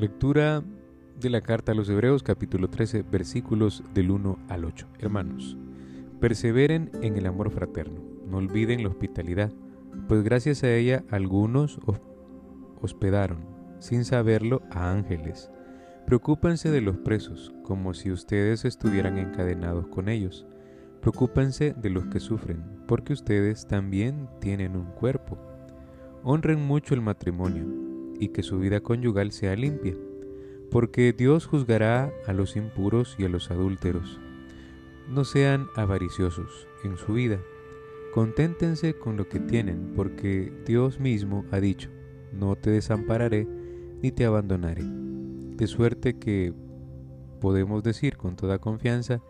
Lectura de la carta a los Hebreos capítulo 13 versículos del 1 al 8. Hermanos, perseveren en el amor fraterno, no olviden la hospitalidad, pues gracias a ella algunos hospedaron, sin saberlo, a ángeles. Preocúpense de los presos, como si ustedes estuvieran encadenados con ellos. Preocúpense de los que sufren, porque ustedes también tienen un cuerpo. Honren mucho el matrimonio y que su vida conyugal sea limpia, porque Dios juzgará a los impuros y a los adúlteros. No sean avariciosos en su vida. Conténtense con lo que tienen, porque Dios mismo ha dicho, no te desampararé ni te abandonaré. De suerte que podemos decir con toda confianza,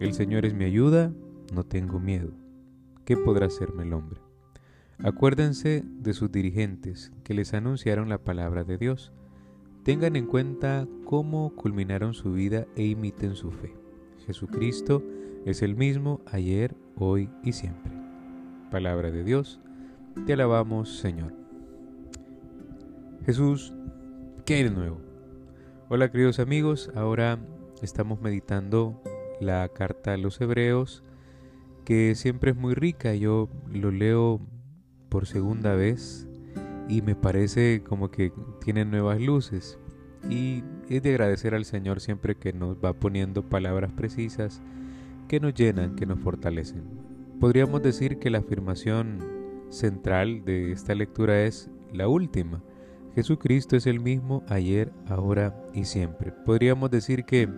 el Señor es mi ayuda, no tengo miedo. ¿Qué podrá hacerme el hombre? Acuérdense de sus dirigentes que les anunciaron la palabra de Dios. Tengan en cuenta cómo culminaron su vida e imiten su fe. Jesucristo es el mismo ayer, hoy y siempre. Palabra de Dios, te alabamos Señor. Jesús, ¿qué hay de nuevo? Hola queridos amigos, ahora estamos meditando la carta a los hebreos, que siempre es muy rica, yo lo leo por segunda vez y me parece como que tiene nuevas luces. Y es de agradecer al Señor siempre que nos va poniendo palabras precisas que nos llenan, que nos fortalecen. Podríamos decir que la afirmación central de esta lectura es la última. Jesucristo es el mismo ayer, ahora y siempre. Podríamos decir que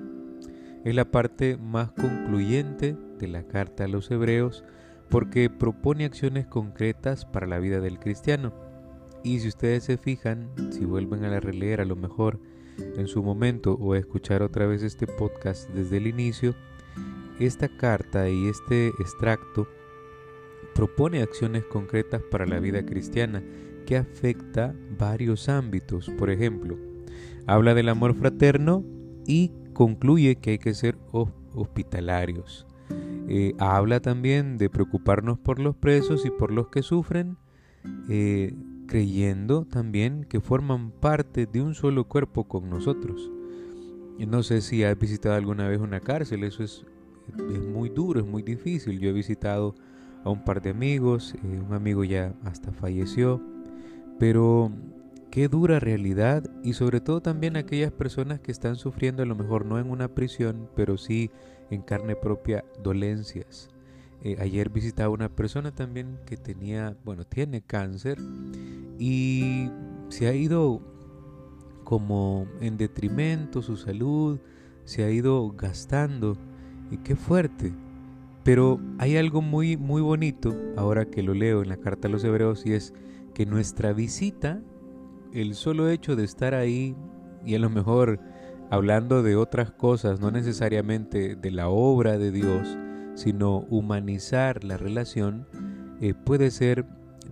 es la parte más concluyente de la carta a los hebreos porque propone acciones concretas para la vida del cristiano. Y si ustedes se fijan, si vuelven a la releer a lo mejor en su momento o a escuchar otra vez este podcast desde el inicio, esta carta y este extracto propone acciones concretas para la vida cristiana que afecta varios ámbitos. Por ejemplo, habla del amor fraterno y concluye que hay que ser hospitalarios. Eh, habla también de preocuparnos por los presos y por los que sufren, eh, creyendo también que forman parte de un solo cuerpo con nosotros. No sé si has visitado alguna vez una cárcel, eso es, es muy duro, es muy difícil. Yo he visitado a un par de amigos, eh, un amigo ya hasta falleció, pero qué dura realidad y sobre todo también aquellas personas que están sufriendo a lo mejor no en una prisión, pero sí en carne propia dolencias. Eh, ayer visitaba una persona también que tenía, bueno, tiene cáncer y se ha ido como en detrimento su salud, se ha ido gastando y qué fuerte. Pero hay algo muy muy bonito ahora que lo leo en la carta a los hebreos y es que nuestra visita, el solo hecho de estar ahí y a lo mejor hablando de otras cosas, no necesariamente de la obra de Dios, sino humanizar la relación, eh, puede ser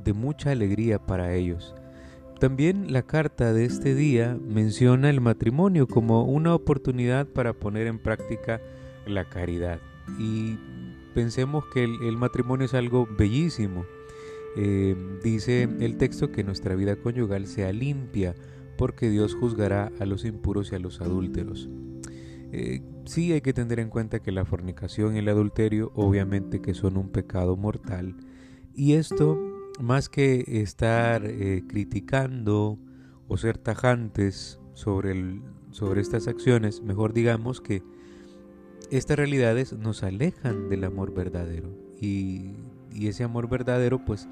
de mucha alegría para ellos. También la carta de este día menciona el matrimonio como una oportunidad para poner en práctica la caridad. Y pensemos que el, matrimonio es algo bellísimo. Eh, dice el texto que nuestra vida conyugal sea limpia, porque Dios juzgará a los impuros y a los adúlteros. Eh, sí hay que tener en cuenta que la fornicación y el adulterio obviamente que son un pecado mortal y esto más que estar eh, criticando o ser tajantes sobre, sobre estas acciones, mejor digamos que estas realidades nos alejan del amor verdadero y, y ese amor verdadero pues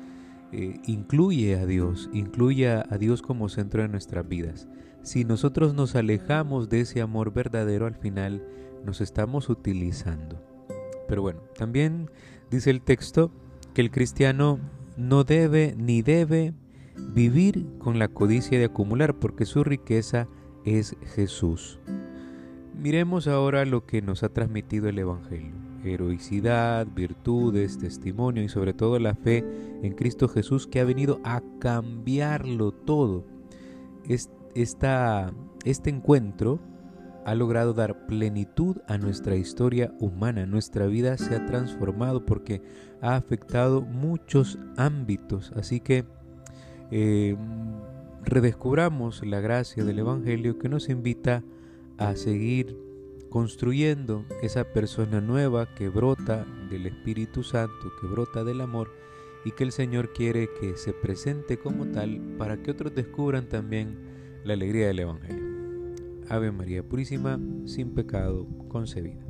eh, incluye a Dios, incluye a Dios como centro de nuestras vidas. Si nosotros nos alejamos de ese amor verdadero, al final nos estamos utilizando. Pero bueno, también dice el texto que el cristiano no debe ni debe vivir con la codicia de acumular, porque su riqueza es Jesús. Miremos ahora lo que nos ha transmitido el Evangelio heroicidad, virtudes, testimonio y sobre todo la fe en Cristo Jesús que ha venido a cambiarlo todo. Esta, este encuentro ha logrado dar plenitud a nuestra historia humana. Nuestra vida se ha transformado porque ha afectado muchos ámbitos. Así que eh, redescubramos la gracia del Evangelio que nos invita a seguir construyendo esa persona nueva que brota del Espíritu Santo, que brota del amor y que el Señor quiere que se presente como tal para que otros descubran también la alegría del Evangelio. Ave María Purísima, sin pecado concebida.